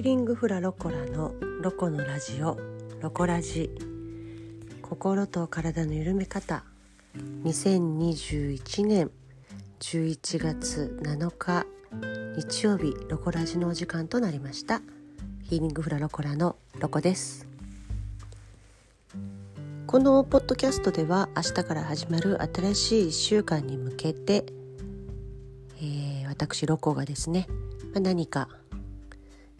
ーリングフラロコラのロコのラジオロコラジ。心と体の緩め方。2021年11月7日日曜日ロコラジのお時間となりました。ヒーリングフラロコラのロコです。このポッドキャストでは明日から始まる新しい1週間に向けて、えー、私ロコがですね、ま、何か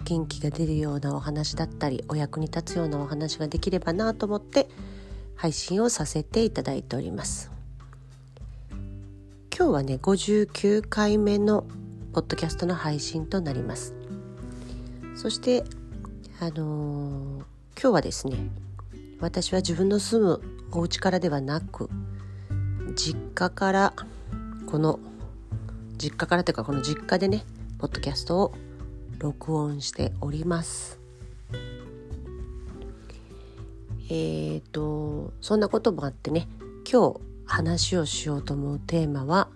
元気が出るようなお話だったりお役に立つようなお話ができればなと思って配信をさせていただいております。今日はね59回目のポッドキャストの配信となります。そしてあのー、今日はですね私は自分の住むお家からではなく実家からこの実家からというかこの実家でねポッドキャストを録音しておりますえーとそんなこともあってね今日話をしようと思うテーマは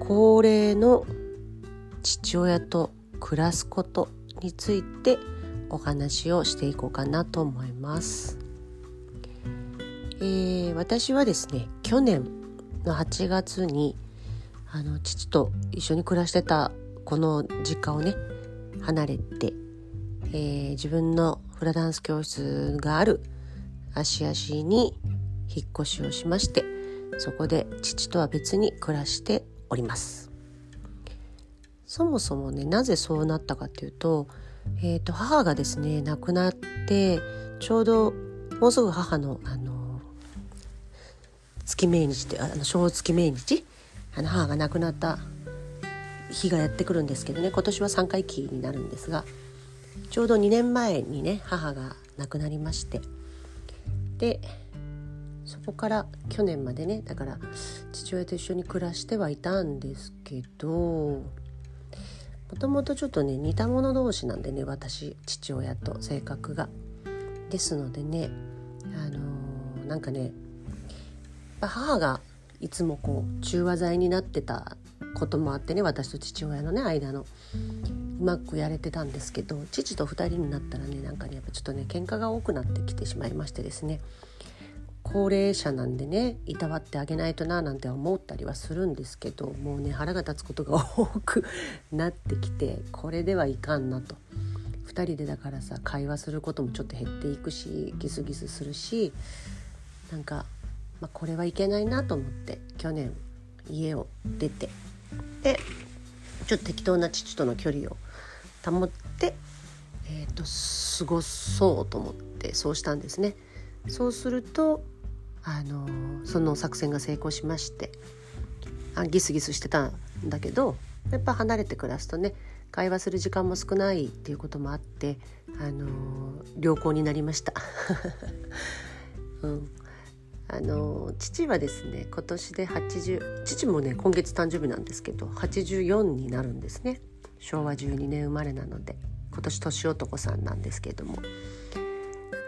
高齢の父親と暮らすことについてお話をしていこうかなと思います。えー、私はですね去年の8月にあの父と一緒に暮らしてたこの実家をね離れて、えー、自分のフラダンス教室がある芦屋市に引っ越しをしましてそこで父とは別に暮らしております。そもそもねなぜそうなったかっていうと,、えーと、母がですね亡くなってちょうどもうすぐ母のあの月命日ってあの正月命日あの母が亡くなった日がやってくるんですけどね今年は3回忌になるんですがちょうど2年前にね母が亡くなりましてでそこから去年までねだから父親と一緒に暮らしてはいたんですけどもともとちょっとね似た者同士なんでね私父親と性格が。ですのでねあのー、なんかね母がいつもこう中和剤になってたこともあってね私と父親のね間のうまくやれてたんですけど父と2人になったらねなんかねやっぱちょっとね喧嘩が多くなってきてしまいましてですね高齢者なんでねいたわってあげないとななんて思ったりはするんですけどもうね腹が立つことが多くなってきてこれではいかんなと。2人でだからさ会話することもちょっと減っていくしギスギスするしなんか、まあ、これはいけないなと思って去年家を出てでちょっと適当な父との距離を保って、えーと、過ごそうと思ってそうしたんですね。そうするとあのその作戦が成功しましてあギスギスしてたんだけどやっぱ離れて暮らすとね会話する時間も少ないっていうこともあってあの良好になりました。うん、あの父はですね今年で80父もね今月誕生日なんですけど84になるんですね。昭和12年生まれなので今年年男さんなんですけども。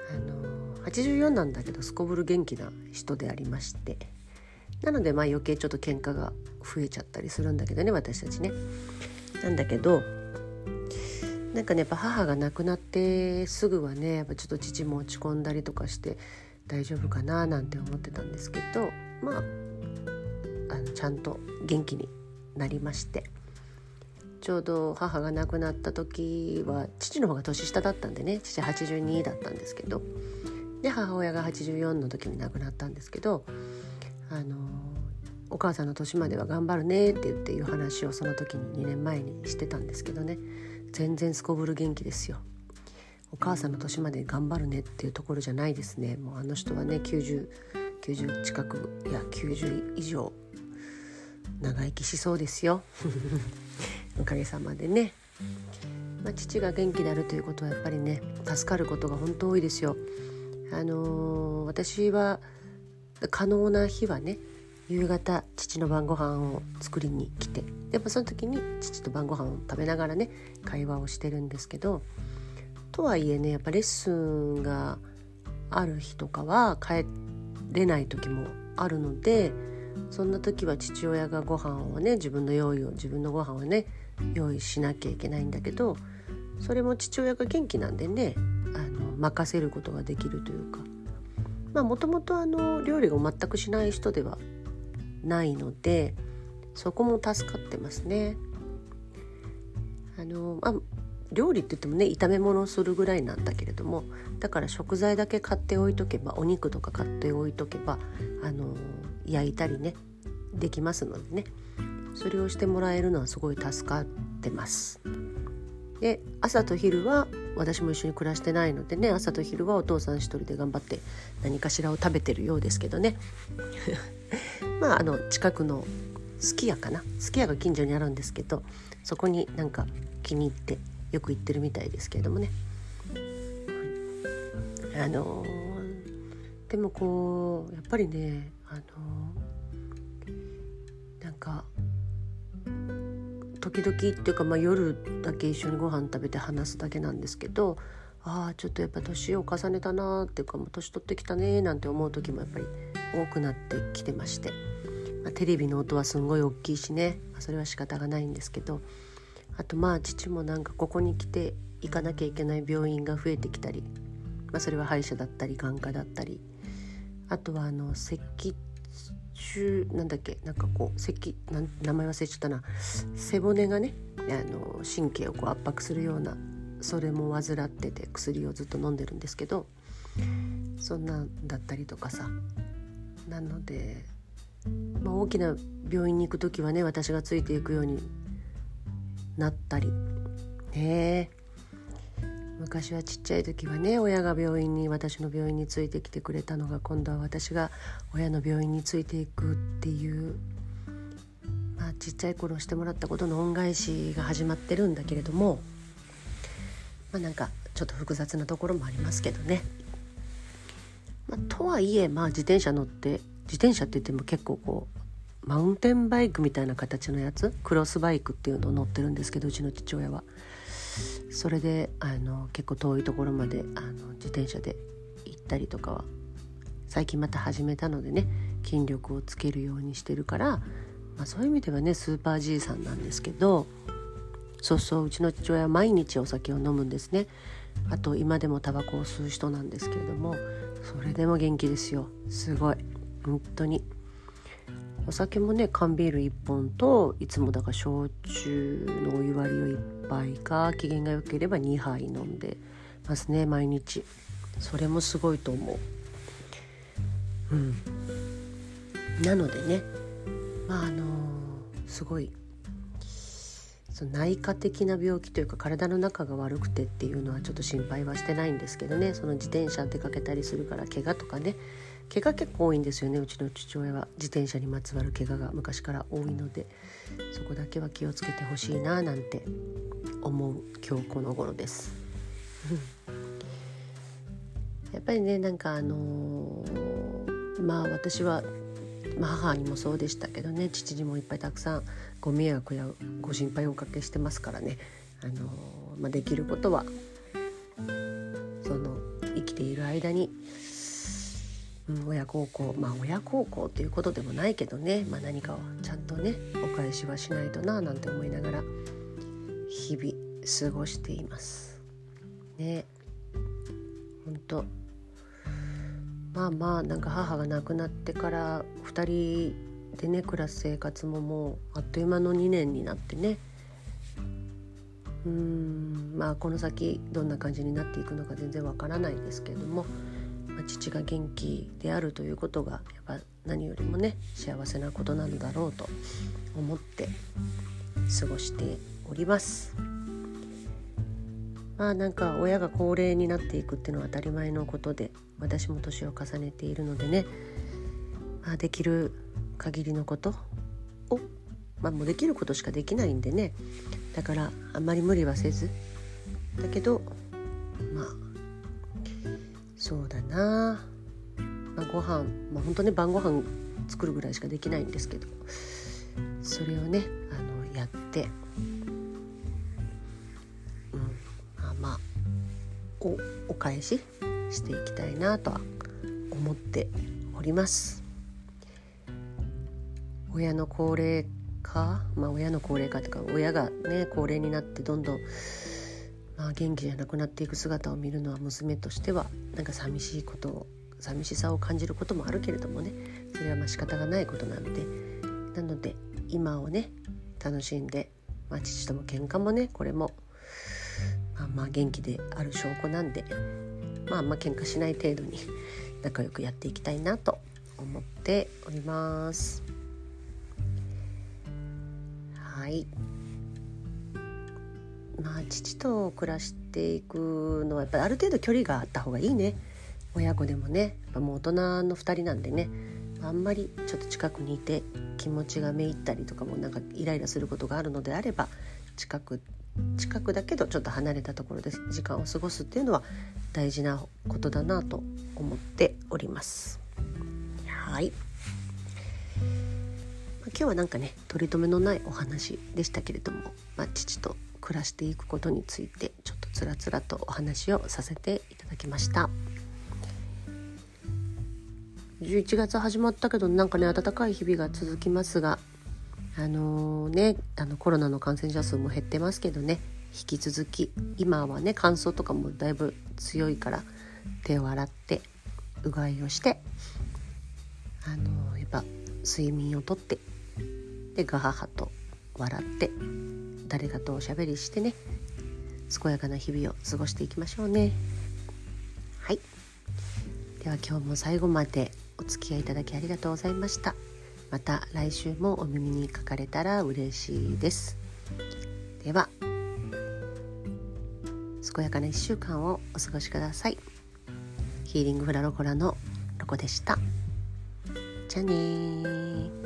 あの84なんだけどすこぶる元気な人でありまして。なのでまあ余計ちょっと喧嘩が増えちゃったりするんだけどね私たちね。なんだけどなんかねやっぱ母が亡くなってすぐはねやっぱちょっと父も落ち込んだりとかして大丈夫かななんて思ってたんですけどまああのちゃんと元気になりましてちょうど母が亡くなった時は父の方が年下だったんでね父82だったんですけどで母親が84の時に亡くなったんですけどあのお母さんの年までは頑張るねって言っていう話をその時に2年前にしてたんですけどね全然すこぶる元気ですよ。お母さんの年まで頑張るねっていうところじゃないですね。もうあの人はね9090近くいや90以上長生きしそうですよ。おかげさまでね、まあ、父が元気であるということはやっぱりね助かることが本当多いですよ。あのー、私は可能な日はね夕方父の晩ご飯を作りに来てやっぱその時に父と晩ご飯を食べながらね会話をしてるんですけどとはいえねやっぱレッスンがある日とかは帰れない時もあるのでそんな時は父親がご飯をね自分の用意を自分のご飯をね用意しなきゃいけないんだけどそれも父親が元気なんでねあの任せることができるというかまあもともと料理を全くしない人ではないのでそこも助かってますね。あのあ料理って言ってもね炒め物をするぐらいなんだけれどもだから食材だけ買っておいとけばお肉とか買っておいとけばあの焼いたりねできますのでね。それをしてもらえるのはすごい助かってます。で朝と昼は私も一緒に暮らしてないのでね朝と昼はお父さん一人で頑張って何かしらを食べてるようですけどね。まああの近くのすき家かな？すき家が近所にあるんですけどそこになんか気に入ってよく行ってるみたいですけれどもね。あの、でもこうやっぱりねあの、なんか時々っていうか、まあ、夜だけ一緒にご飯食べて話すだけなんですけどああちょっとやっぱ年を重ねたなっていうかもう年取ってきたねなんて思う時もやっぱり多くなってきてまして、まあ、テレビの音はすんごい大きいしね、あ、それは仕方がないんですけど。あとまあ父もなんかここに来て行かなきゃいけない病院が増えてきたり、まあ、それは歯医者だったり眼科だったり。あとはあの脊中なんだっけ？なんかこう脊名前忘れちゃったな。背骨がねあの神経をこう圧迫するようなそれも患ってて薬をずっと飲んでるんですけどそんなんだったりとかさ。なので、まあ、大きな病院に行く時はね私がついていくようになったりね昔はちっちゃい時はね親が病院に私の病院についてきてくれたのが今度は私が親の病院についていくっていう、まあ、ちっちゃい頃してもらったことの恩返しが始まってるんだけれどもまあなんかちょっと複雑なところもありますけどね。まあ、とはいえまあ自転車乗って自転車って言っても結構こうマウンテンバイクみたいな形のやつ？クロスバイクっていうのを乗ってるんですけどうちの父親は。それであの結構遠いところまであの自転車で行ったりとかは最近また始めたのでね筋力をつけるようにしてるから、まあ、そういう意味ではねスーパーじいさんなんですけどそうそううちの父親は毎日お酒を飲むんですね。あと今でもタバコを吸う人なんですけれどもそれでも元気ですよ。すごい。本当に。お酒もね缶ビール1本といつもだから焼酎のお湯割りを1杯か機嫌が良ければ2杯飲んでますね毎日。それもすごいと思う。うん。なのでねまああのすごいその内科的な病気というか体の中が悪くてっていうのはちょっと心配はしてないんですけどねその自転車出かけたりするから怪我とかね怪我結構多いんですよねうちの父親は。自転車にまつわる怪我が昔から多いのでそこだけは気をつけてほしいななんて思う今日この頃です。やっぱりねなんかあのー、まあ私は、まあ、母にもそうでしたけどね父にもいっぱいたくさんご迷惑やご心配をおかけしてますからね、あのー、まあ、できることはその生きている間にうん、親孝行まあ親孝行っていうことでもないけどね、まあ、何かをちゃんとねお返しはしないとななんて思いながら日々過ごしています。ね。本当まあまあなんか母が亡くなってから2人でね暮らす生活ももうあっという間の2年になってね。うんまあこの先どんな感じになっていくのか全然わからないですけれども。まあ、父が元気であるということがやっぱ何よりもね幸せなことなのだろうと思って過ごしております。まあなんか親が高齢になっていくっていうのは当たり前のことで私も年を重ねているのでね、まあ、できる限りのことを、まあ、もうできることしかできないんでねだからあんまり無理はせずだけどまあそうだな、まあ、ご飯。まあ本当ね晩ご飯作るぐらいしかできないんですけど。それをねあのやって。うん。まあまあおお返ししていきたいなとは思っております。親の高齢化？まあ親の高齢化というか親がね高齢になってどんどんまあ、元気じゃなくなっていく姿を見るのは娘としてはなんか寂しいことを寂しさを感じることもあるけれどもね。それはまあ仕方がないことなので。なので今をね楽しんで、まあ、父とも喧嘩もねこれもまあまあ元気である証拠なんでまあんまあ喧嘩しない程度に仲良くやっていきたいなと思っております。はい。まあ父と暮らしていくのはやっぱりある程度距離があった方がいいね。親子でもね。もう大人の2人なんでね。あんまりちょっと近くにいて気持ちがめいったりとかもなんかイライラすることがあるのであれば近く近くだけどちょっと離れたところで時間を過ごすっていうのは大事なことだなと思っております。はい。今日はなんかね取り留めのないお話でしたけれども、まあ、父と暮らしていくことについてちょっとつらつらとお話をさせていただきました。11月始まったけどなんかね暖かい日々が続きますがあのー、ねあのコロナの感染者数も減ってますけどね引き続き今はね乾燥とかもだいぶ強いから手を洗ってうがいをしてあのー、やっぱ睡眠をとってでガハハと笑って誰かとおしゃべりしてね健やかな日々を過ごしていきましょうね。はい。では今日も最後までお付き合いいただきありがとうございました。また来週もお耳にかかれたら嬉しいです。では健やかな1週間をお過ごしください。ヒーリングフラロコラのロコでした。じゃあね